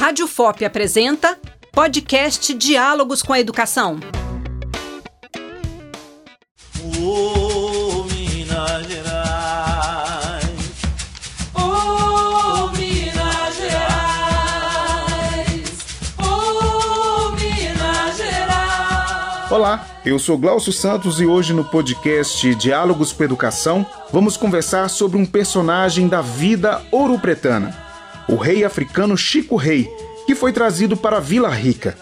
Rádio FOP apresenta podcast Diálogos com a Educação. Minas Gerais. Minas Gerais. Minas Gerais. Olá, eu sou Glaucio Santos e hoje no podcast Diálogos com Educação vamos conversar sobre um personagem da vida ouro-pretana, o rei africano Chico Rei, que foi trazido para Vila Rica.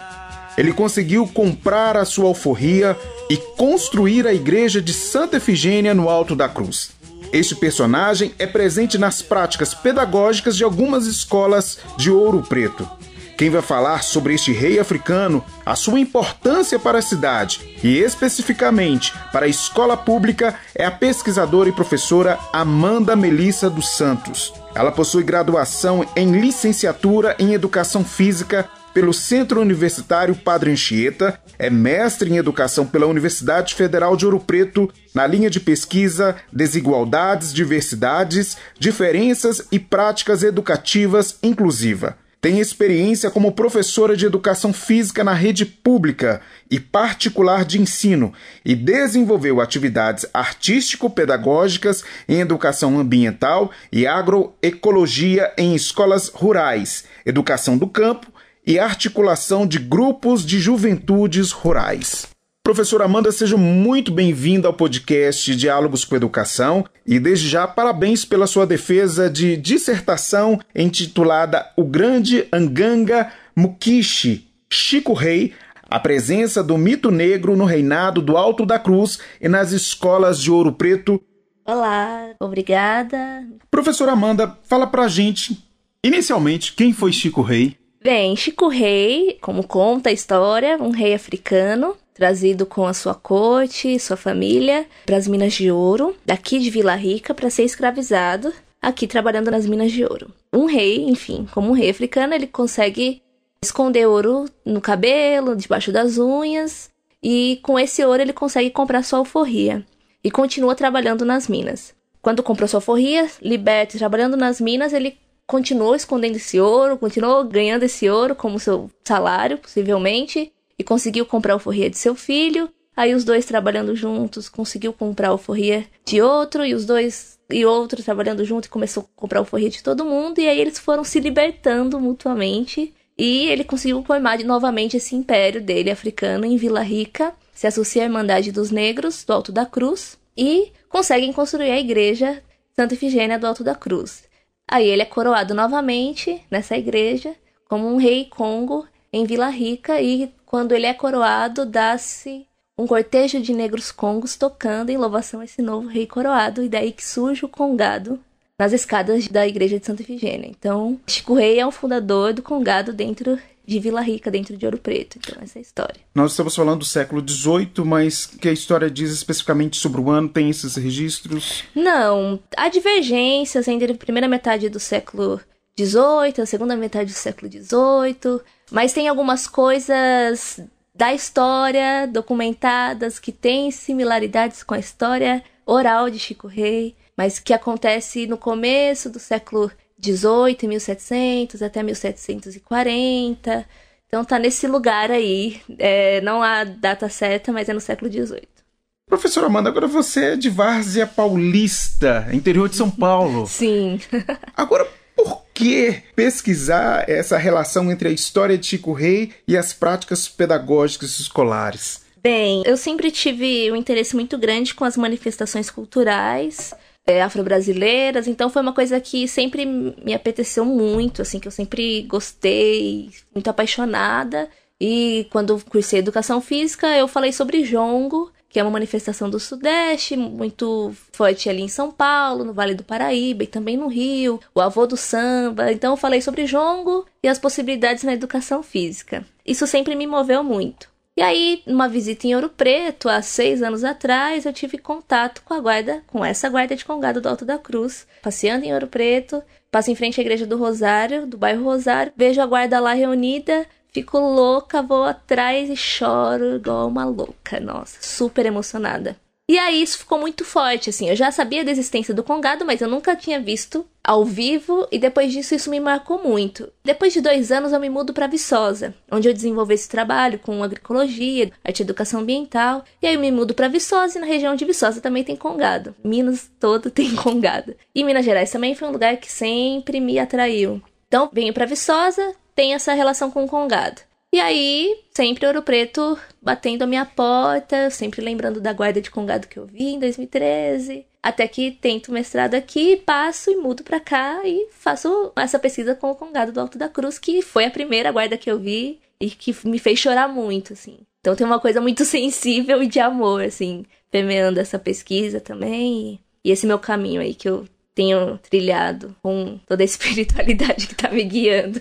Ele conseguiu comprar a sua alforria e construir a igreja de Santa Efigênia no Alto da Cruz. Este personagem é presente nas práticas pedagógicas de algumas escolas de Ouro Preto. Quem vai falar sobre este rei africano, a sua importância para a cidade e especificamente para a escola pública é a pesquisadora e professora Amanda Melissa dos Santos. Ela possui graduação em licenciatura em Educação Física pelo Centro Universitário Padre Anchieta, é mestre em Educação pela Universidade Federal de Ouro Preto, na linha de pesquisa Desigualdades, Diversidades, Diferenças e Práticas Educativas Inclusiva. Tem experiência como professora de educação física na rede pública e particular de ensino e desenvolveu atividades artístico-pedagógicas em educação ambiental e agroecologia em escolas rurais, educação do campo e articulação de grupos de juventudes rurais. Professora Amanda, seja muito bem-vinda ao podcast Diálogos com Educação e, desde já, parabéns pela sua defesa de dissertação intitulada O Grande Anganga Mukishi, Chico Rei, a presença do mito negro no reinado do Alto da Cruz e nas escolas de Ouro Preto. Olá, obrigada. Professora Amanda, fala pra gente, inicialmente, quem foi Chico Rei? Bem, Chico Rei, como conta a história, um rei africano, trazido com a sua corte, sua família, para as minas de ouro, daqui de Vila Rica, para ser escravizado, aqui trabalhando nas minas de ouro. Um rei, enfim, como um rei africano, ele consegue esconder ouro no cabelo, debaixo das unhas, e com esse ouro ele consegue comprar sua alforria e continua trabalhando nas minas. Quando comprou sua alforria, liberto e trabalhando nas minas, ele continuou escondendo esse ouro, continuou ganhando esse ouro como seu salário, possivelmente, e conseguiu comprar a alforria de seu filho. Aí os dois trabalhando juntos, conseguiu comprar a alforria de outro, e os dois e outro trabalhando junto começou a comprar a alforria de todo mundo, e aí eles foram se libertando mutuamente. E ele conseguiu formar novamente esse império dele africano em Vila Rica, se associa à Irmandade dos Negros do Alto da Cruz e conseguem construir a igreja Santa Efigênia do Alto da Cruz. Aí ele é coroado novamente nessa igreja como um rei Congo em Vila Rica e quando ele é coroado dá-se um cortejo de negros congos tocando em louvação a esse novo rei coroado e daí que surge o congado nas escadas da igreja de Santa Efigênia. Então, Chico Rei é o fundador do congado dentro de Vila Rica, dentro de Ouro Preto. Então, essa é a história. Nós estamos falando do século XVIII, mas que a história diz especificamente sobre o ano, tem esses registros? Não, há divergências entre a primeira metade do século XVIII, a segunda metade do século XVIII, mas tem algumas coisas da história documentadas que têm similaridades com a história oral de Chico Rei, mas que acontece no começo do século 18, 1700 até 1740. Então tá nesse lugar aí. É, não há data certa, mas é no século 18. Professora Amanda, agora você é de Várzea Paulista, interior de São Paulo. Sim. agora, que pesquisar essa relação entre a história de Chico Rei e as práticas pedagógicas escolares? Bem, eu sempre tive um interesse muito grande com as manifestações culturais é, afro-brasileiras, então foi uma coisa que sempre me apeteceu muito, assim, que eu sempre gostei, muito apaixonada. E quando cursei educação física, eu falei sobre jongo, que é uma manifestação do Sudeste, muito forte ali em São Paulo, no Vale do Paraíba e também no Rio, o avô do samba. Então eu falei sobre jongo e as possibilidades na educação física. Isso sempre me moveu muito. E aí, numa visita em Ouro Preto, há seis anos atrás, eu tive contato com a guarda, com essa guarda de Congado do Alto da Cruz, passeando em Ouro Preto, passo em frente à igreja do Rosário, do bairro Rosário, vejo a guarda lá reunida, fico louca, vou atrás e choro igual uma louca, nossa, super emocionada. E aí isso ficou muito forte, assim. Eu já sabia da existência do Congado, mas eu nunca tinha visto ao vivo e depois disso isso me marcou muito. Depois de dois anos eu me mudo para Viçosa, onde eu desenvolvi esse trabalho com agroecologia, arte e educação ambiental. E aí eu me mudo para Viçosa e na região de Viçosa também tem Congado. Minas todo tem Congado. E Minas Gerais também foi um lugar que sempre me atraiu. Então venho para Viçosa, tem essa relação com o Congado. E aí, sempre Ouro Preto batendo a minha porta, sempre lembrando da guarda de Congado que eu vi em 2013. Até que tento mestrado aqui, passo e mudo pra cá e faço essa pesquisa com o Congado do Alto da Cruz, que foi a primeira guarda que eu vi e que me fez chorar muito, assim. Então tem uma coisa muito sensível e de amor, assim, permeando essa pesquisa também. E esse meu caminho aí que eu tenho trilhado com toda a espiritualidade que tá me guiando.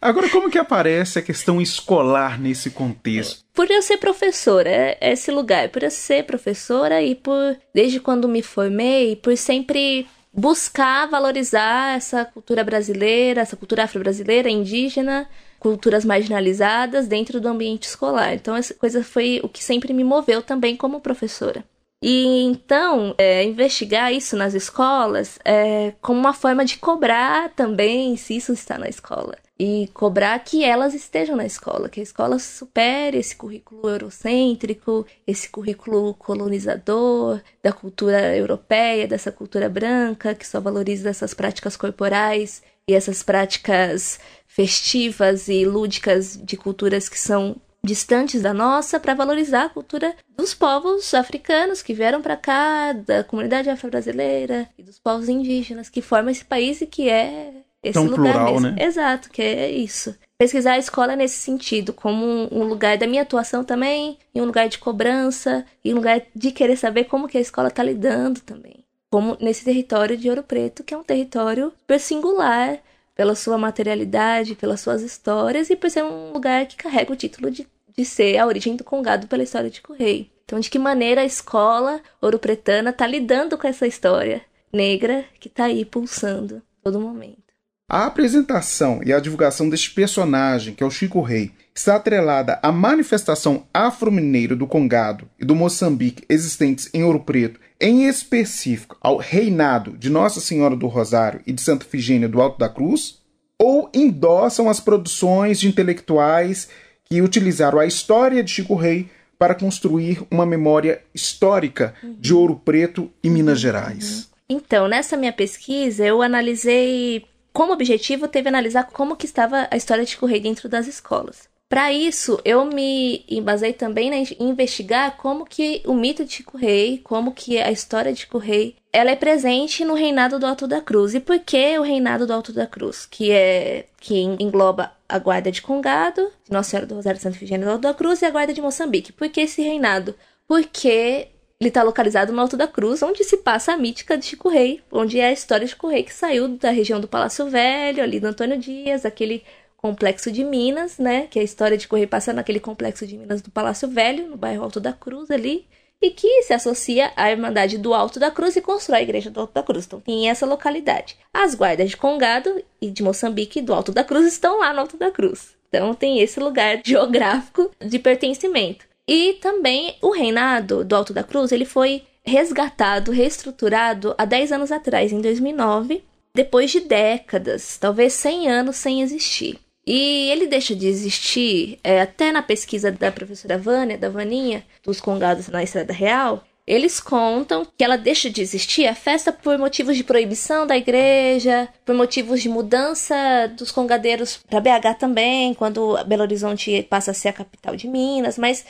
Agora, como que aparece a questão escolar nesse contexto? Por eu ser professora, é esse lugar, por eu ser professora e por, desde quando me formei, por sempre buscar valorizar essa cultura brasileira, essa cultura afro-brasileira, indígena, culturas marginalizadas dentro do ambiente escolar. Então, essa coisa foi o que sempre me moveu também como professora. E então, é, investigar isso nas escolas é como uma forma de cobrar também se isso está na escola. E cobrar que elas estejam na escola, que a escola supere esse currículo eurocêntrico, esse currículo colonizador da cultura europeia, dessa cultura branca, que só valoriza essas práticas corporais e essas práticas festivas e lúdicas de culturas que são distantes da nossa para valorizar a cultura dos povos africanos que vieram para cá, da comunidade afro-brasileira e dos povos indígenas que formam esse país e que é esse Tão lugar plural, mesmo. né? Exato, que é isso. Pesquisar a escola nesse sentido, como um, um lugar da minha atuação também, e um lugar de cobrança, e um lugar de querer saber como que a escola está lidando também. Como nesse território de Ouro Preto, que é um território super singular, pela sua materialidade, pelas suas histórias e por ser um lugar que carrega o título de, de ser a origem do Congado pela história de Correio. Então, de que maneira a escola ouro-pretana está lidando com essa história negra que está aí pulsando todo momento. A apresentação e a divulgação deste personagem, que é o Chico Rei, está atrelada à manifestação afro-mineira do Congado e do Moçambique existentes em Ouro Preto, em específico ao reinado de Nossa Senhora do Rosário e de Santa Figênia do Alto da Cruz, ou endossam as produções de intelectuais que utilizaram a história de Chico Rei para construir uma memória histórica de Ouro Preto e Minas Gerais. Então, nessa minha pesquisa, eu analisei como objetivo teve analisar como que estava a história de Chico Rei dentro das escolas. Para isso, eu me embasei também em investigar como que o mito de Chico Rei, como que a história de Chico Rei, ela é presente no reinado do Alto da Cruz. E por que o reinado do Alto da Cruz? Que é que engloba a guarda de Congado, Nossa Senhora do Rosário do Alto da Cruz e a guarda de Moçambique. Por que esse reinado? Porque ele está localizado no Alto da Cruz, onde se passa a mítica de Chico Rei, onde é a história de Chico Rei que saiu da região do Palácio Velho, ali do Antônio Dias, aquele complexo de Minas, né? Que a história de Correio passa naquele complexo de Minas do Palácio Velho, no bairro Alto da Cruz ali, e que se associa à Irmandade do Alto da Cruz e constrói a igreja do Alto da Cruz. Então tem essa localidade. As guardas de Congado e de Moçambique do Alto da Cruz estão lá no Alto da Cruz. Então tem esse lugar geográfico de pertencimento. E também o reinado do Alto da Cruz, ele foi resgatado, reestruturado há 10 anos atrás, em 2009, depois de décadas, talvez 100 anos sem existir. E ele deixa de existir, é, até na pesquisa da professora Vânia, da Vaninha, dos Congados na Estrada Real, eles contam que ela deixa de existir a festa por motivos de proibição da igreja, por motivos de mudança dos congadeiros para BH também, quando Belo Horizonte passa a ser a capital de Minas, mas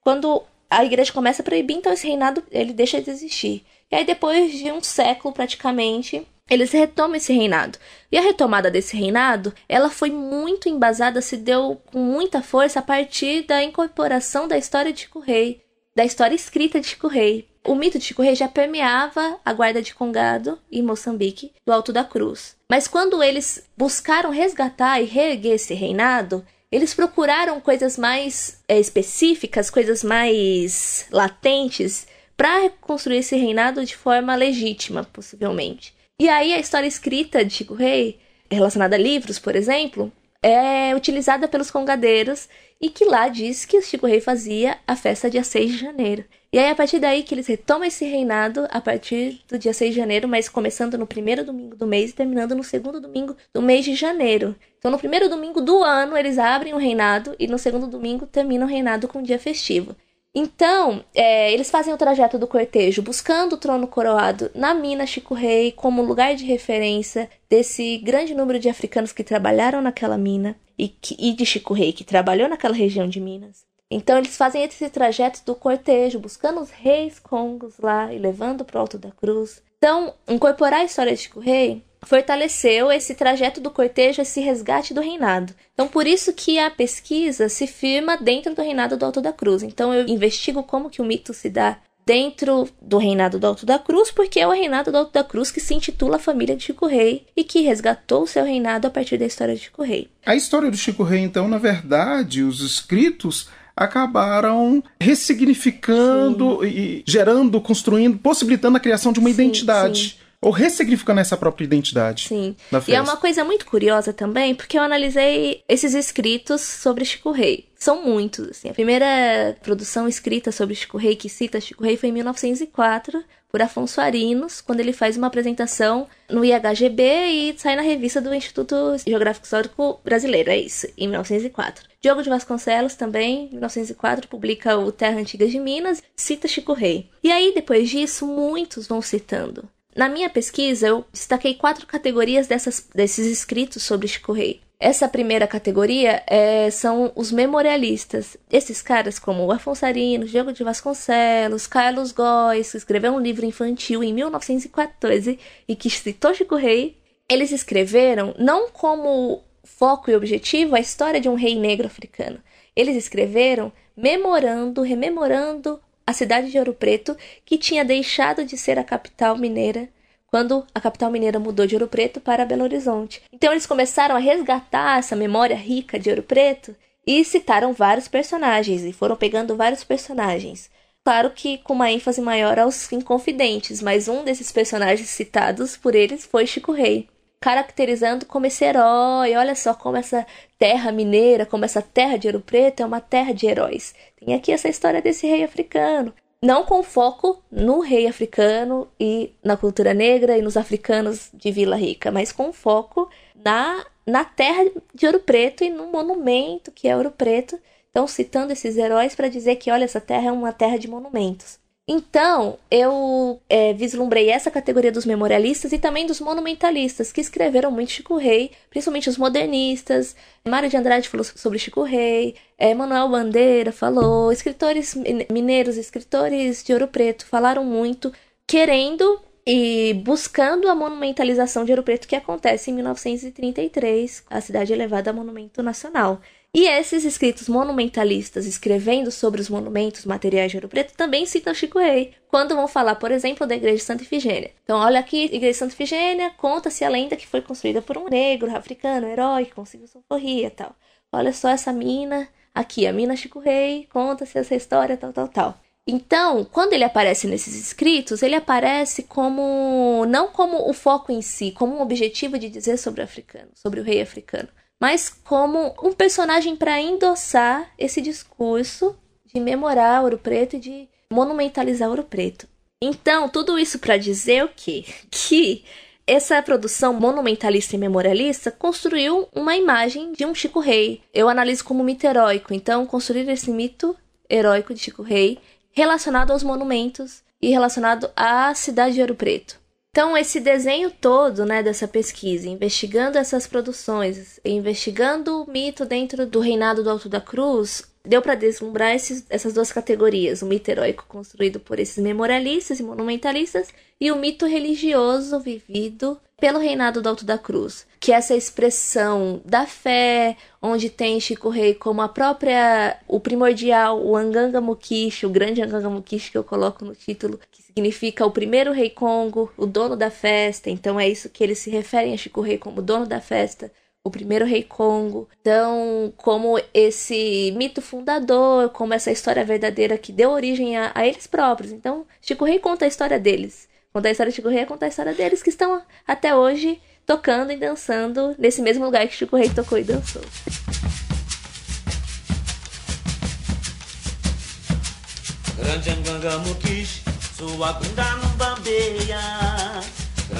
quando a igreja começa a proibir, então esse reinado ele deixa de existir. E aí depois de um século praticamente, eles retomam esse reinado. E a retomada desse reinado, ela foi muito embasada, se deu com muita força a partir da incorporação da história de Chico Rei, da história escrita de Chico Rei. O mito de Chico Rei já permeava a guarda de Congado e Moçambique do Alto da Cruz. Mas quando eles buscaram resgatar e reerguer esse reinado, eles procuraram coisas mais é, específicas, coisas mais latentes, para reconstruir esse reinado de forma legítima, possivelmente. E aí a história escrita de Chico Rei, relacionada a livros, por exemplo, é utilizada pelos congadeiros e que lá diz que o Chico Rei fazia a festa dia 6 de janeiro. E aí, a partir daí que eles retomam esse reinado, a partir do dia 6 de janeiro, mas começando no primeiro domingo do mês e terminando no segundo domingo do mês de janeiro. Então, no primeiro domingo do ano, eles abrem o reinado e no segundo domingo terminam o reinado com um dia festivo. Então, é, eles fazem o trajeto do cortejo buscando o trono coroado na mina Chico Rei como lugar de referência desse grande número de africanos que trabalharam naquela mina e, que, e de Chico Rei que trabalhou naquela região de Minas. Então eles fazem esse trajeto do cortejo, buscando os reis congos lá e levando para o alto da cruz. Então, incorporar a história de Chico Rei fortaleceu esse trajeto do cortejo, esse resgate do reinado. Então, por isso que a pesquisa se firma dentro do reinado do Alto da Cruz. Então, eu investigo como que o mito se dá dentro do reinado do Alto da Cruz, porque é o reinado do Alto da Cruz que se intitula a família de Chico Rei e que resgatou o seu reinado a partir da história de Chico Rei. A história do Chico Rei, então, na verdade, os escritos acabaram ressignificando sim. e gerando, construindo, possibilitando a criação de uma sim, identidade. Sim. Ou ressignificando essa própria identidade. Sim. E é uma coisa muito curiosa também, porque eu analisei esses escritos sobre Chico Rei. São muitos, assim. A primeira produção escrita sobre Chico Rei, que cita Chico Rei, foi em 1904, por Afonso Arinos, quando ele faz uma apresentação no IHGB e sai na revista do Instituto Geográfico Histórico Brasileiro, é isso, em 1904. Diogo de Vasconcelos também, em 1904, publica o Terra Antiga de Minas, cita Chico Rei. E aí, depois disso, muitos vão citando. Na minha pesquisa, eu destaquei quatro categorias dessas, desses escritos sobre Chico Rei. Essa primeira categoria é, são os memorialistas. Esses caras, como o Afonso Arinos, Diogo de Vasconcelos, Carlos Góes, que escreveu um livro infantil em 1914 e que citou Chico Rei, eles escreveram não como foco e objetivo a história de um rei negro africano. Eles escreveram memorando, rememorando a cidade de Ouro Preto, que tinha deixado de ser a capital mineira quando a capital mineira mudou de Ouro Preto para Belo Horizonte. Então eles começaram a resgatar essa memória rica de Ouro Preto e citaram vários personagens e foram pegando vários personagens. Claro que com uma ênfase maior aos inconfidentes, mas um desses personagens citados por eles foi Chico Rei, caracterizando como esse herói. Olha só como essa terra mineira, como essa terra de Ouro Preto é uma terra de heróis. Tem aqui essa história desse rei africano não com foco no rei africano e na cultura negra e nos africanos de Vila Rica, mas com foco na, na terra de Ouro Preto e no monumento que é Ouro Preto. Então, citando esses heróis para dizer que, olha, essa terra é uma terra de monumentos. Então, eu é, vislumbrei essa categoria dos memorialistas e também dos monumentalistas, que escreveram muito Chico Rei, principalmente os modernistas. Mário de Andrade falou sobre Chico Rei, é, Manuel Bandeira falou, escritores mineiros, escritores de Ouro Preto falaram muito, querendo e buscando a monumentalização de Ouro Preto que acontece em 1933, a cidade elevada a monumento nacional. E esses escritos monumentalistas escrevendo sobre os monumentos materiais de Ouro Preto também citam Chico Rei, quando vão falar, por exemplo, da Igreja de Santa Ifigênia. Então, olha aqui, Igreja de Santa Ifigênia, conta-se a lenda que foi construída por um negro africano, herói, que conseguiu socorrer e tal. Olha só essa mina, aqui, a mina Chico Rei, conta-se essa história, tal, tal, tal. Então, quando ele aparece nesses escritos, ele aparece como não como o foco em si, como um objetivo de dizer sobre o africano, sobre o rei africano, mas como um personagem para endossar esse discurso de memorar Ouro Preto e de monumentalizar Ouro Preto. Então, tudo isso para dizer o quê? Que essa produção monumentalista e memorialista construiu uma imagem de um Chico Rei. Eu analiso como mito heróico, então construir esse mito heróico de Chico Rei relacionado aos monumentos e relacionado à cidade de Ouro Preto. Então, esse desenho todo né, dessa pesquisa, investigando essas produções, investigando o mito dentro do reinado do Alto da Cruz, deu para deslumbrar esses, essas duas categorias: o mito heróico construído por esses memorialistas e monumentalistas, e o mito religioso vivido pelo reinado do Alto da Cruz, que é essa expressão da fé, onde tem Chico Rei como a própria, o primordial, o Anganga Mukishi, o grande Anganga Mukishi que eu coloco no título, que significa o primeiro rei Congo, o dono da festa, então é isso que eles se referem a Chico Rei como dono da festa, o primeiro rei Congo. Então, como esse mito fundador, como essa história verdadeira que deu origem a, a eles próprios. Então, Chico Rei conta a história deles. Contar a história de Chico Rei é contar a história deles que estão até hoje tocando e dançando nesse mesmo lugar que Chico Rei tocou e dançou. Sua bunda não bambeia.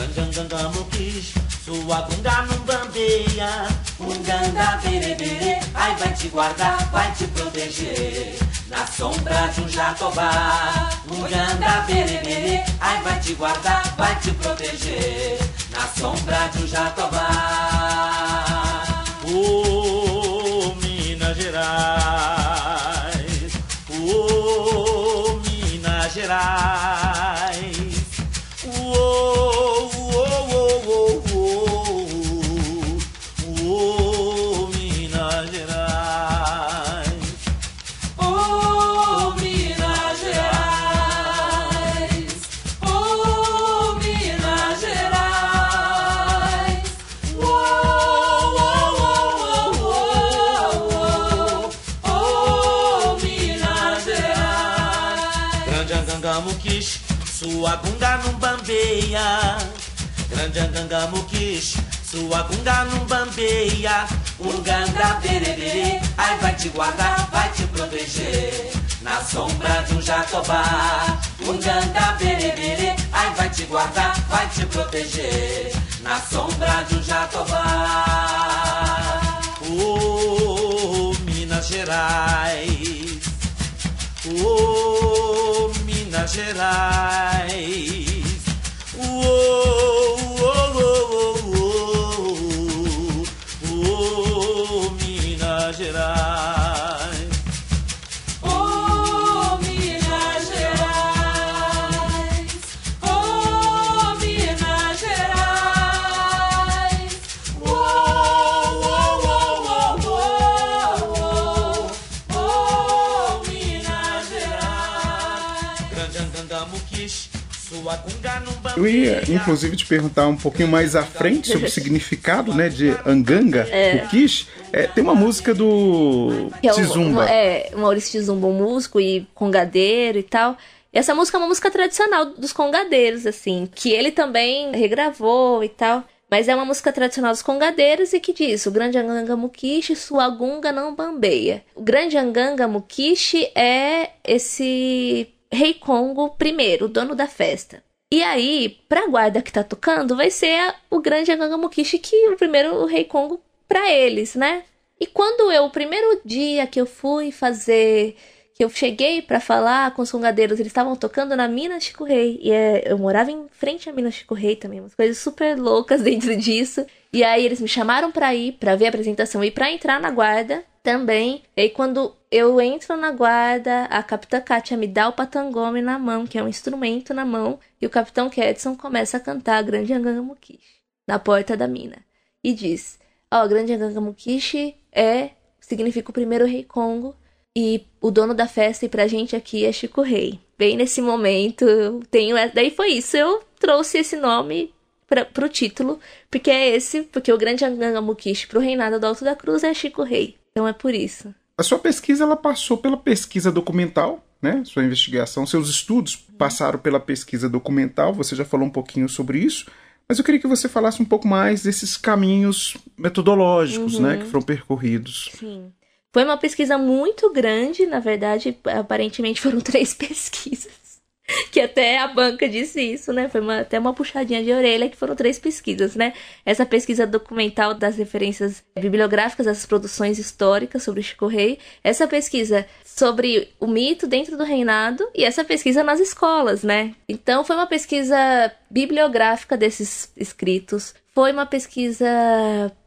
Granjanganga mukish, sua bunda não bambeia. Unganga berebere, ai vai te guardar, vai te proteger. Na sombra de um jatobá. Unganga berebere, ai vai te guardar, vai te proteger. Na sombra de um jatobá. Ô Minas Gerais, ô Minas Gerais, sua gunga não bambeia. Granjanganga mukish, sua gunga não bambeia. Unganga berebere, ai vai te guardar, vai te proteger. Na sombra de um jatobá. Unganga berebere, ai vai te guardar, vai te proteger. Na sombra de um jatobá. Ô Minas Gerais, ô Minas Gerais, Eu ia, inclusive, te perguntar um pouquinho mais à frente sobre o significado, né, de Anganga, o Kish. É, tem uma música do Que é o, Tizumba. é, o Maurício Tizumba, um músico e congadeiro e tal. E essa música é uma música tradicional dos congadeiros, assim, que ele também regravou e tal. Mas é uma música tradicional dos congadeiros e que diz: o grande Anganga Mukishi, sua gunga não bambeia. O grande Anganga Mukishi é esse rei Congo primeiro, dono da festa. E aí, pra guarda que tá tocando, vai ser a- o grande Anganga Mukishi, que o primeiro rei Congo pra eles, né? E quando eu, o primeiro dia que eu fui fazer, que eu cheguei pra falar com os congadeiros, eles estavam tocando na Mina Chico Rei. E é, eu morava em frente à Mina Chico Rei também, umas coisas super loucas dentro disso. E aí eles me chamaram pra ir, pra ver a apresentação e pra entrar na guarda também. E aí quando eu entro na guarda, a Capitã Kátia me dá o patangome na mão, que é um instrumento na mão, e o Capitão Kedson começa a cantar a Grande Anganga Mukishi na porta da mina. E diz: Ó, Grande Anganga Mukishi é significa o primeiro rei Congo e o dono da festa e pra gente aqui é Chico Rei. Bem nesse momento, eu tenho. Daí foi isso, eu trouxe esse nome pra, pro título, porque é esse, porque o grande Anganga Mukishi pro reinado do Alto da Cruz é Chico Rei. Então é por isso. A sua pesquisa ela passou pela pesquisa documental, né? Sua investigação, seus estudos passaram pela pesquisa documental. Você já falou um pouquinho sobre isso, mas eu queria que você falasse um pouco mais desses caminhos metodológicos, né, que foram percorridos. Sim. Foi uma pesquisa muito grande, na verdade, aparentemente foram três pesquisas. Que até a banca disse isso, né? Foi uma- até uma puxadinha de orelha que foram três pesquisas, né? Essa pesquisa documental das referências bibliográficas, das produções históricas sobre Chico Rei, essa pesquisa sobre o mito dentro do reinado e essa pesquisa nas escolas, né? Então foi uma pesquisa bibliográfica desses escritos, foi uma pesquisa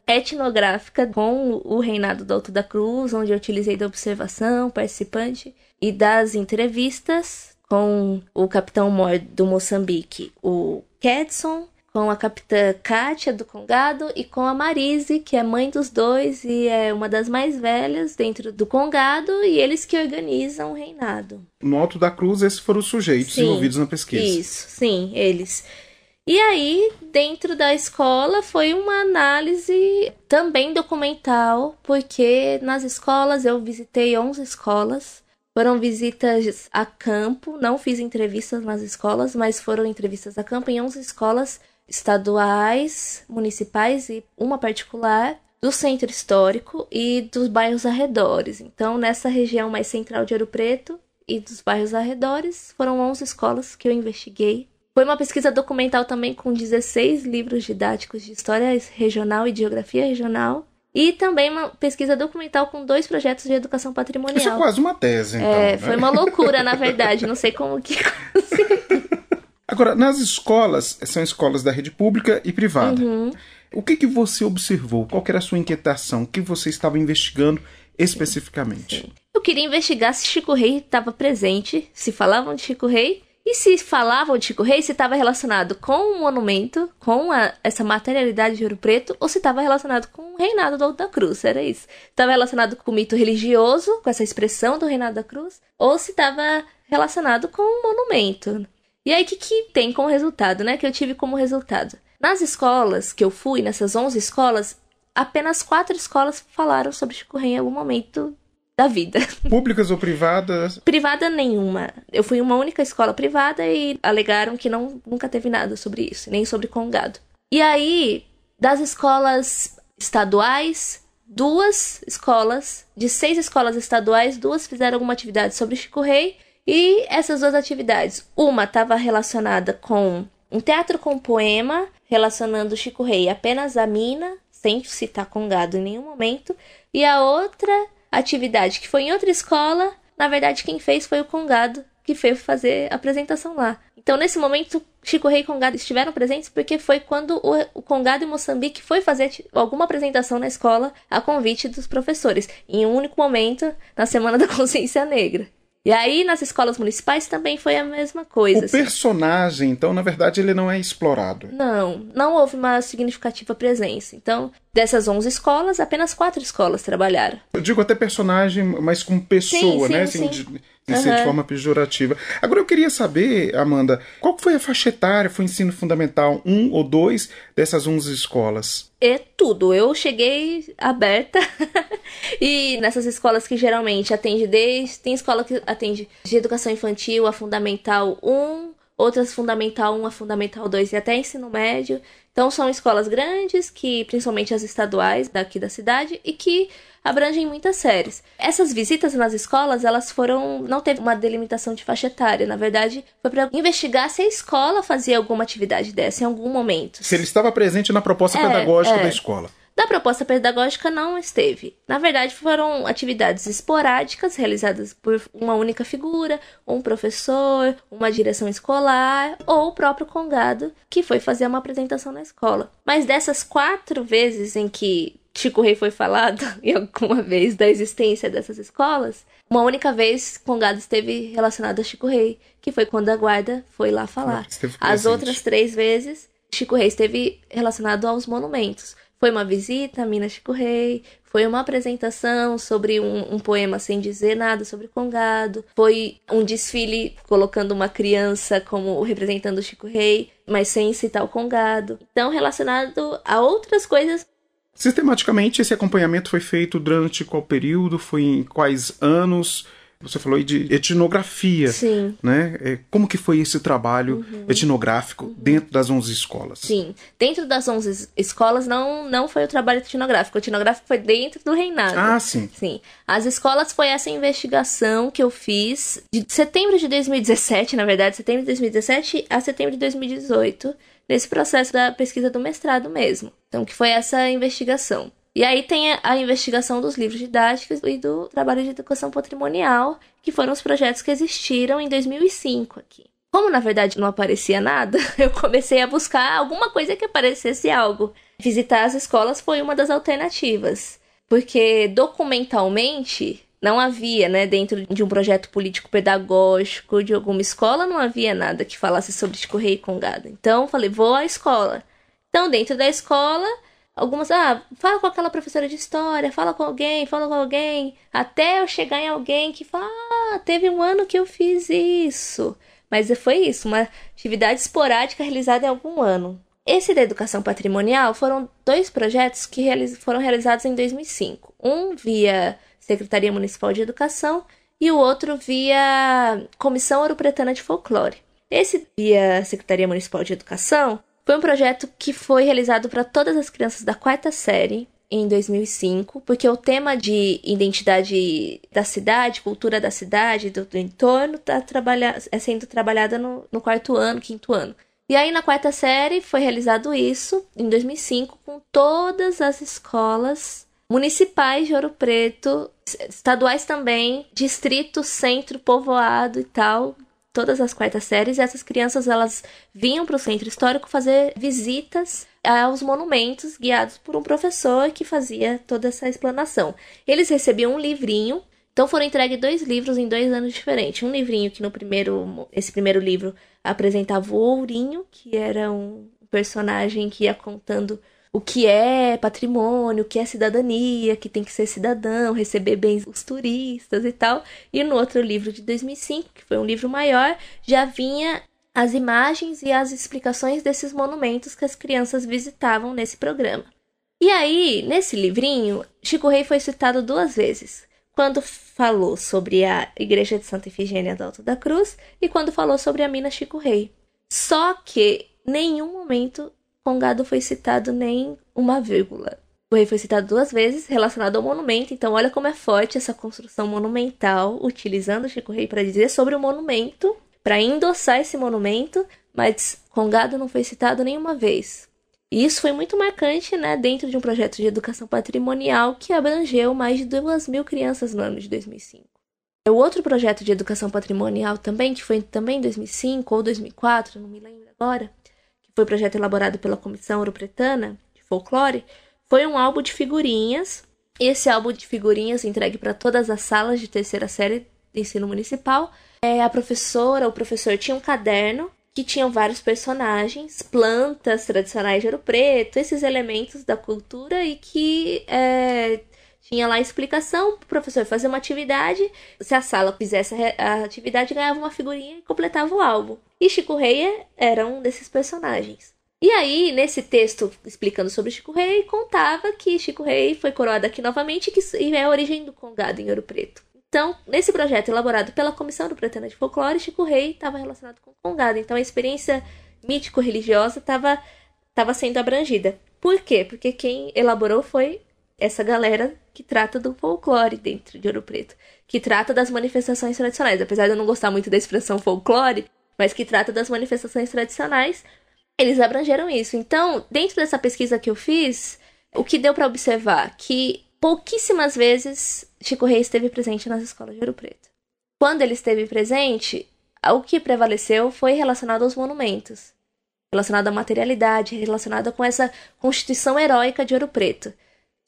etnográfica com o reinado do Alto da Cruz, onde eu utilizei da observação participante e das entrevistas com o capitão Mor do Moçambique, o Kedson, com a capitã Kátia do Congado e com a Marise, que é mãe dos dois e é uma das mais velhas dentro do Congado, e eles que organizam o reinado. No Alto da Cruz, esses foram os sujeitos Sim, envolvidos na pesquisa. Isso, sim, eles. E aí, dentro da escola, foi uma análise também documental, porque nas escolas eu visitei 11 escolas. Foram visitas a campo, não fiz entrevistas nas escolas, mas foram entrevistas a campo em 11 escolas estaduais, municipais e uma particular do centro histórico e dos bairros arredores. Então, nessa região mais central de Ouro Preto, e dos bairros arredores. Foram 11 escolas que eu investiguei. Foi uma pesquisa documental também com 16 livros didáticos de história regional e geografia regional. E também uma pesquisa documental com dois projetos de educação patrimonial. Isso é quase uma tese, então. É, né? foi uma loucura, na verdade. Não sei como que Agora, nas escolas, são escolas da rede pública e privada. Uhum. O que, que você observou? Qual era a sua inquietação? O que você estava investigando especificamente? Sim. Eu queria investigar se Chico Rei estava presente, se falavam de Chico Rei, e se falavam de Chico Rei, se estava relacionado com o monumento, com a, essa materialidade de Ouro Preto, ou se estava relacionado com o reinado do da Cruz, era isso. Estava relacionado com o mito religioso, com essa expressão do reinado da Cruz, ou se estava relacionado com o monumento. E aí, o que, que tem como resultado, né? Que eu tive como resultado. Nas escolas que eu fui, nessas 11 escolas, apenas quatro escolas falaram sobre Chico Rei em algum momento da vida. Públicas ou privadas? Privada nenhuma. Eu fui em uma única escola privada e alegaram que não, nunca teve nada sobre isso, nem sobre Congado. E aí, das escolas estaduais, duas escolas, de seis escolas estaduais, duas fizeram alguma atividade sobre Chico Rei. E essas duas atividades, uma estava relacionada com um teatro com poema, relacionando Chico Rei apenas a mina, sem citar Congado em nenhum momento, e a outra atividade que foi em outra escola, na verdade quem fez foi o Congado, que foi fazer a apresentação lá. Então, nesse momento, Chico Rei e Congado estiveram presentes porque foi quando o, Congado e Moçambique foi fazer alguma apresentação na escola a convite dos professores, em um único momento, na Semana da Consciência Negra. E aí, nas escolas municipais também foi a mesma coisa. O assim. personagem, então, na verdade, ele não é explorado. Não, não houve uma significativa presença. Então, dessas 11 escolas, apenas quatro escolas trabalharam. Eu digo até personagem, mas como pessoa, Sim, sim, né? sim. de, de forma pejorativa. Agora eu queria saber, Amanda, qual foi a faixa etária? Foi ensino fundamental 1 ou 2 dessas 11 escolas? É tudo. Eu cheguei aberta e nessas escolas que geralmente atende desde. Tem escola que atende de educação infantil a fundamental 1, outras fundamental 1 a fundamental 2 e até ensino médio. Então são escolas grandes, que principalmente as estaduais daqui da cidade, e que abrangem muitas séries. Essas visitas nas escolas, elas foram. não teve uma delimitação de faixa etária. Na verdade, foi para investigar se a escola fazia alguma atividade dessa em algum momento. Se ele estava presente na proposta É, pedagógica é. da escola. Da proposta pedagógica não esteve. Na verdade, foram atividades esporádicas realizadas por uma única figura, um professor, uma direção escolar ou o próprio congado que foi fazer uma apresentação na escola. Mas dessas quatro vezes em que Chico Rei foi falado, e alguma vez da existência dessas escolas, uma única vez Congado esteve relacionado a Chico Rei, que foi quando a guarda foi lá falar. As outras três vezes, Chico Rei esteve relacionado aos monumentos. Foi uma visita a Minas Chico Rei, foi uma apresentação sobre um, um poema sem dizer nada sobre Congado, foi um desfile colocando uma criança como representando o Chico Rei, mas sem citar o Congado. Então, relacionado a outras coisas Sistematicamente, esse acompanhamento foi feito durante qual período? Foi em quais anos? Você falou aí de etnografia, Sim. né? É, Como que foi esse trabalho etnográfico dentro das 11 escolas? Sim, dentro das 11 escolas não, não foi o trabalho etnográfico. O etnográfico foi dentro do reinado. Ah, sim. Sim. As escolas foi essa investigação que eu fiz de setembro de 2017, na verdade, setembro de 2017 a setembro de 2018, nesse processo da pesquisa do mestrado mesmo. Então, que foi essa investigação. E aí tem a, investigação dos livros didáticos e do trabalho de educação patrimonial, que foram os projetos que existiram em 2005 aqui. Como na verdade não aparecia nada, eu comecei a buscar alguma coisa que aparecesse algo. Visitar as escolas foi uma das alternativas, porque documentalmente não havia, né, dentro de um projeto político pedagógico de alguma escola, não havia nada que falasse sobre Rei e Congado. Então, falei, vou à escola. Então, dentro da escola, algumas, ah, fala com aquela professora de história, fala com alguém, fala com alguém, até eu chegar em alguém que fala, ah, teve um ano que eu fiz isso. Mas foi isso, uma atividade esporádica realizada em algum ano. Esse da educação patrimonial foram dois projetos que realiz- foram realizados em 2005. Um via Secretaria Municipal de Educação e o outro via Comissão Ouro Pretana de Folclore. Esse via Secretaria Municipal de Educação foi um projeto que foi realizado para todas as crianças da quarta série em 2005, porque o tema de identidade da cidade, cultura da cidade, do, do entorno, tá é sendo trabalhada no, no quarto ano, quinto ano. E aí, na quarta série, foi realizado isso, em 2005, com todas as escolas municipais de Ouro Preto, estaduais também, distrito, centro, povoado e tal, todas as quartas séries, e essas crianças elas vinham para o centro histórico fazer visitas aos monumentos guiados por um professor que fazia toda essa explanação. Eles recebiam um livrinho, então foram entregues dois livros em dois anos diferentes. Um livrinho que no primeiro, esse primeiro livro apresentava o Ourinho, que era um personagem que ia contando o que é patrimônio, o que é cidadania, que tem que ser cidadão, receber bem os turistas e tal. E no outro livro de 2005, que foi um livro maior, já vinha as imagens e as explicações desses monumentos que as crianças visitavam nesse programa. E aí, nesse livrinho, Chico Rei foi citado duas vezes. Quando falou sobre a Igreja de Santa Efigênia do Alto da Cruz e quando falou sobre a mina Chico Rei. Só que nenhum momento Congado foi citado nem uma vírgula. O rei foi citado duas vezes relacionado ao monumento, então olha como é forte essa construção monumental, utilizando Chico Rei para dizer sobre o monumento, para endossar esse monumento, mas Congado não foi citado nenhuma vez. E isso foi muito marcante né, dentro de um projeto de educação patrimonial que abrangeu mais de duas mil crianças no ano de 2005. O outro projeto de educação patrimonial também, que foi também em 2005 ou 2004, não me lembro agora, foi projeto elaborado pela Comissão Europretana de Folclore, foi um álbum de figurinhas. Esse álbum de figurinhas entregue para todas as salas de terceira série de ensino municipal. É, a professora, o professor tinha um caderno que tinham vários personagens, plantas tradicionais de Ouro Preto, esses elementos da cultura e que é, tinha lá a explicação, o professor fazia uma atividade, se a sala fizesse a atividade, ganhava uma figurinha e completava o álbum. E Chico Rei era um desses personagens. E aí, nesse texto explicando sobre Chico Rei, contava que Chico Rei foi coroado aqui novamente que, e é a origem do Congado em Ouro Preto. Então, nesse projeto elaborado pela Comissão do Pretana de Folclore, Chico Rei estava relacionado com o Congado. Então, a experiência mítico-religiosa estava sendo abrangida. Por quê? Porque quem elaborou foi essa galera que trata do folclore dentro de Ouro Preto, que trata das manifestações tradicionais. Apesar de eu não gostar muito da expressão folclore, mas que trata das manifestações tradicionais, eles abrangeram isso. Então, dentro dessa pesquisa que eu fiz, o que deu para observar que pouquíssimas vezes Chico Rei esteve presente nas escolas de Ouro Preto. Quando ele esteve presente, o que prevaleceu foi relacionado aos monumentos, relacionado à materialidade, relacionado com essa constituição heróica de Ouro Preto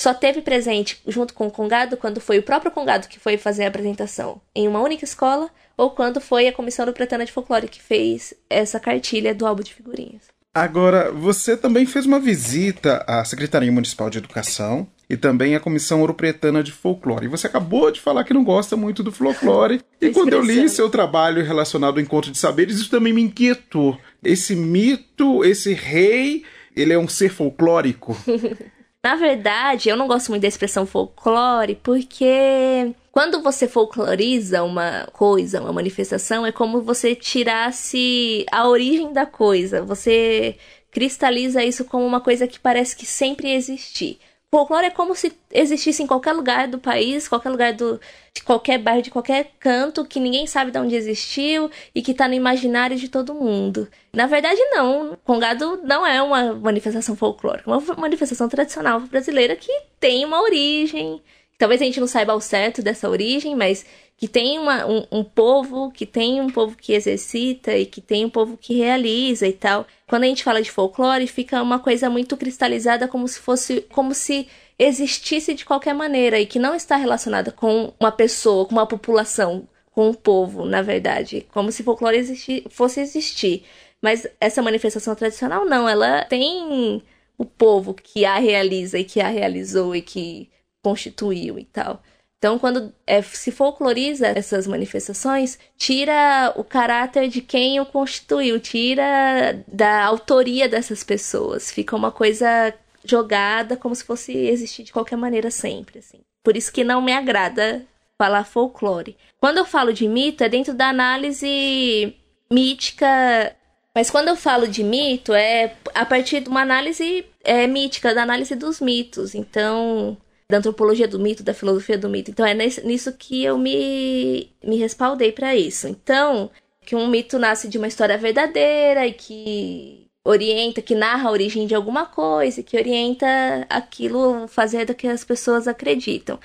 só teve presente junto com o Congado quando foi o próprio Congado que foi fazer a apresentação em uma única escola ou quando foi a Comissão do Pretana de Folclore que fez essa cartilha do álbum de figurinhas. Agora, você também fez uma visita à Secretaria Municipal de Educação e também à Comissão Ouro-Pretana de Folclore. E você acabou de falar que não gosta muito do folclore. e quando eu li seu trabalho relacionado ao Encontro de Saberes, isso também me inquietou. Esse mito, esse rei, ele é um ser folclórico? Na verdade, eu não gosto muito da expressão folclore porque quando você folcloriza uma coisa, uma manifestação, é como você tirasse a origem da coisa. Você cristaliza isso como uma coisa que parece que sempre existir. Folclore é como se existisse em qualquer lugar do país, qualquer lugar do, de qualquer bairro, de qualquer canto, que ninguém sabe de onde existiu e que está no imaginário de todo mundo. Na verdade, não. Congado não é uma manifestação folclórica, é uma manifestação tradicional brasileira que tem uma origem. Talvez a gente não saiba ao certo dessa origem, mas que tem uma, um, um, povo, que tem um povo que exercita e que tem um povo que realiza e tal. Quando a gente fala de folclore, fica uma coisa muito cristalizada como se fosse como se existisse de qualquer maneira e que não está relacionada com uma pessoa, com uma população, com um povo, na verdade, como se folclore fosse existir. Mas essa manifestação tradicional não, ela tem o povo que a realiza e que a realizou e que constituiu e tal. Então, quando é, se folcloriza essas manifestações, tira o caráter de quem o constituiu, tira da autoria dessas pessoas. Fica uma coisa jogada como se fosse existir de qualquer maneira sempre, assim. Por isso que não me agrada falar folclore. Quando eu falo de mito, é dentro da análise mítica Mas quando eu falo de mito, é a partir de uma análise é, mítica, da análise dos mitos. Então, da antropologia do mito, da filosofia do mito. Então, é nisso que eu me, me respaldei para isso. Então, que um mito nasce de uma história verdadeira e que orienta, que narra a origem de alguma coisa, que orienta aquilo fazer do que as pessoas acreditam.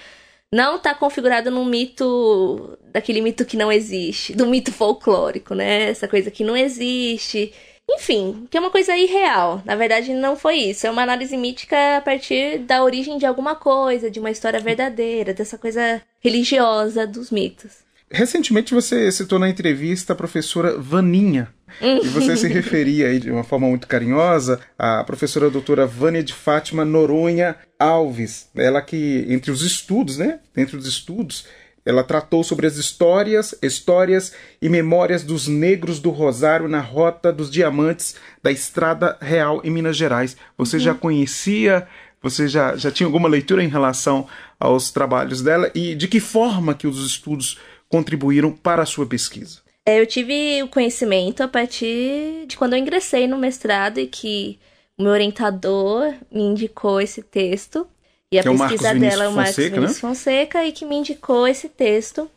Não está configurado num mito, daquele mito que não existe, do mito folclórico, né? Essa coisa que não existe. Enfim, que é uma coisa irreal. Na verdade, não foi isso. É uma análise mítica a partir da origem de alguma coisa, de uma história verdadeira, dessa coisa religiosa dos mitos. Recentemente você citou na entrevista a professora Vaninha. e você se referia aí de uma forma muito carinhosa à professora doutora Vânia de Fátima Noronha Alves. Ela que, entre os estudos, né? Entre os estudos, ela tratou sobre as histórias, histórias e memórias dos negros do Rosário na Rota dos Diamantes da Estrada Real em Minas Gerais. Você uhum. já conhecia, você já, já tinha alguma leitura em relação aos trabalhos dela e de que forma que os estudos contribuíram para a sua pesquisa? É, eu tive o conhecimento a partir de quando eu ingressei no mestrado e que o meu orientador me indicou esse texto. E a que pesquisa é dela é o Marcos Fonseca, Vinícius né? Fonseca e que me indicou esse texto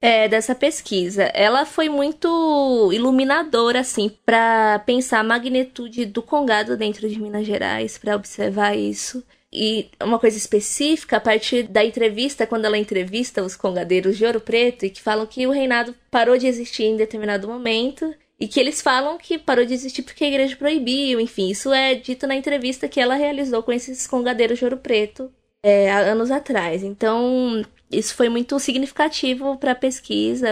é, dessa pesquisa. Ela foi muito iluminadora, assim, para pensar a magnitude do Congado dentro de Minas Gerais, para observar isso. E uma coisa específica, a partir da entrevista, quando ela entrevista os congadeiros de Ouro Preto, e que falam que o reinado parou de existir em determinado momento, e que eles falam que parou de existir porque a igreja proibiu, enfim, isso é dito na entrevista que ela realizou com esses congadeiros de Ouro Preto é, há anos atrás. Então, isso foi muito significativo para a pesquisa,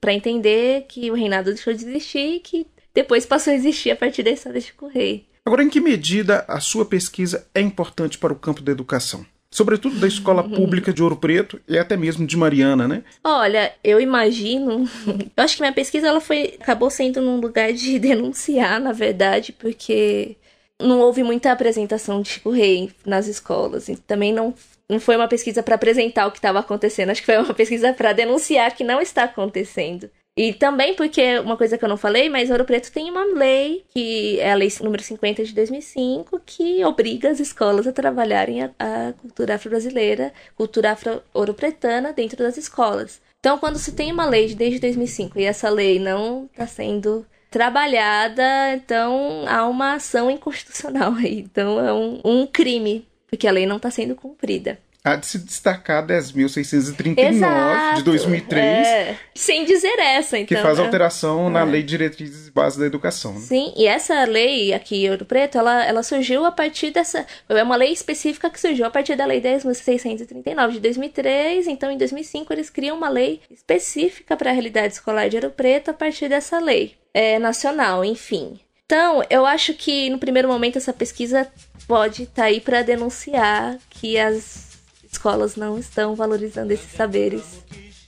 para entender que o reinado deixou de existir e que depois passou a existir a partir da história de Chico Rei. Agora, em que medida a sua pesquisa é importante para o campo da educação? Sobretudo da escola pública de Ouro Preto e até mesmo de Mariana, né? Olha, eu imagino. Eu acho que minha pesquisa ela foi acabou sendo num lugar de denunciar, na verdade, porque não houve muita apresentação de Chico Rei nas escolas. Também não, não foi uma pesquisa para apresentar o que estava acontecendo. Acho que foi uma pesquisa para denunciar que não está acontecendo. E também porque, uma coisa que eu não falei, mas Ouro Preto tem uma lei, que é a lei número 50 de 2005, que obriga as escolas a trabalharem a, a cultura afro-brasileira, cultura afro-ouro-pretana dentro das escolas. Então, quando se tem uma lei desde 2005 e essa lei não está sendo trabalhada, então há uma ação inconstitucional aí. Então, é um, um crime, porque a lei não está sendo cumprida há de se destacar 10.639 de 2003. É, sem dizer essa, então. Que faz né? alteração é. na Lei de Diretrizes Básicas da Educação. Né? Sim, e essa lei aqui em Ouro Preto, ela, ela surgiu a partir dessa. É uma lei específica que surgiu a partir da Lei 10.639 de 2003. Então, em 2005, eles criam uma lei específica para a realidade escolar de Ouro Preto a partir dessa lei é, nacional, enfim. Então, eu acho que no primeiro momento essa pesquisa pode estar tá aí para denunciar que as escolas não estão valorizando esses saberes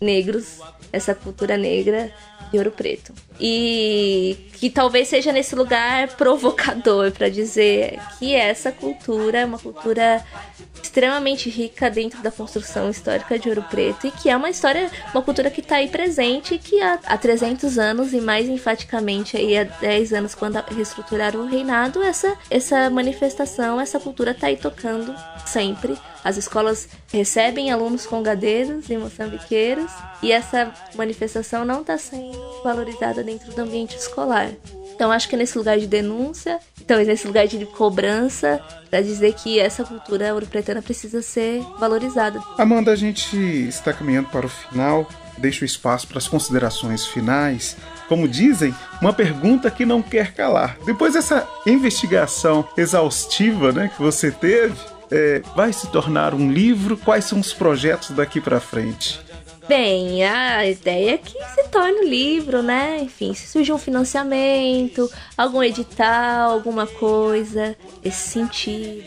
negros, essa cultura negra de Ouro Preto. E que talvez seja nesse lugar provocador para dizer que essa cultura é uma cultura extremamente rica dentro da construção histórica de Ouro Preto e que é uma história, uma cultura que está aí presente que há, há 300 anos e mais enfaticamente aí há 10 anos quando reestruturaram o reinado, essa, essa manifestação, essa cultura está aí tocando sempre. As escolas recebem alunos congadeiros e moçambiqueiros e essa manifestação não está sendo valorizada dentro do ambiente escolar. Então acho que nesse lugar de denúncia, então nesse lugar de cobrança, para dizer que essa cultura europretana precisa ser valorizada. Amanda, a gente está caminhando para o final, deixa o espaço para as considerações finais. Como dizem, uma pergunta que não quer calar. Depois dessa investigação exaustiva né, que você teve, é, vai se tornar um livro? Quais são os projetos daqui para frente? Bem, a ideia é que se torne um livro, né? Enfim, se surgir um financiamento, algum edital, alguma coisa esse sentido.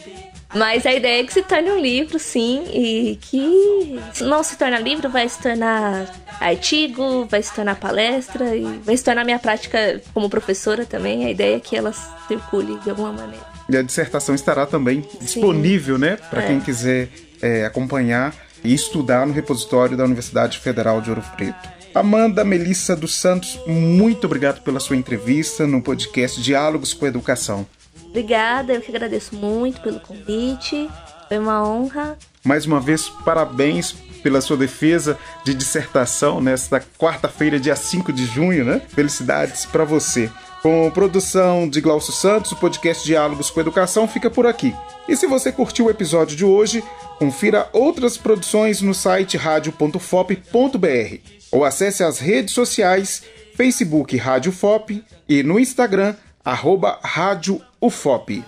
Mas a ideia é que se torne um livro, sim, e que se não se tornar livro, vai se tornar artigo, vai se tornar palestra e vai se tornar minha prática como professora também. A ideia é que ela circule de alguma maneira. E a dissertação estará também sim. disponível, né, para é. quem quiser é, acompanhar e estudar no repositório da Universidade Federal de Ouro Preto. Amanda Melissa dos Santos, muito obrigado pela sua entrevista no podcast Diálogos com Educação. Obrigada, eu que agradeço muito pelo convite. Foi uma honra. Mais uma vez, parabéns pela sua defesa de dissertação nesta quarta-feira, dia 5 de junho, né? Felicidades para você. Com produção de Glaucio Santos, o podcast Diálogos com Educação fica por aqui. E se você curtiu o episódio de hoje, confira outras produções no site radio.fop.br ou acesse as redes sociais Facebook Rádio FOP e no Instagram arroba Rádio UFOP.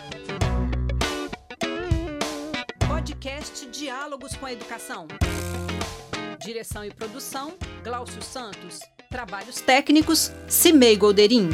Podcast Diálogos com a Educação. Direção e produção, Glaucio Santos. Trabalhos técnicos, Cimei Golderim.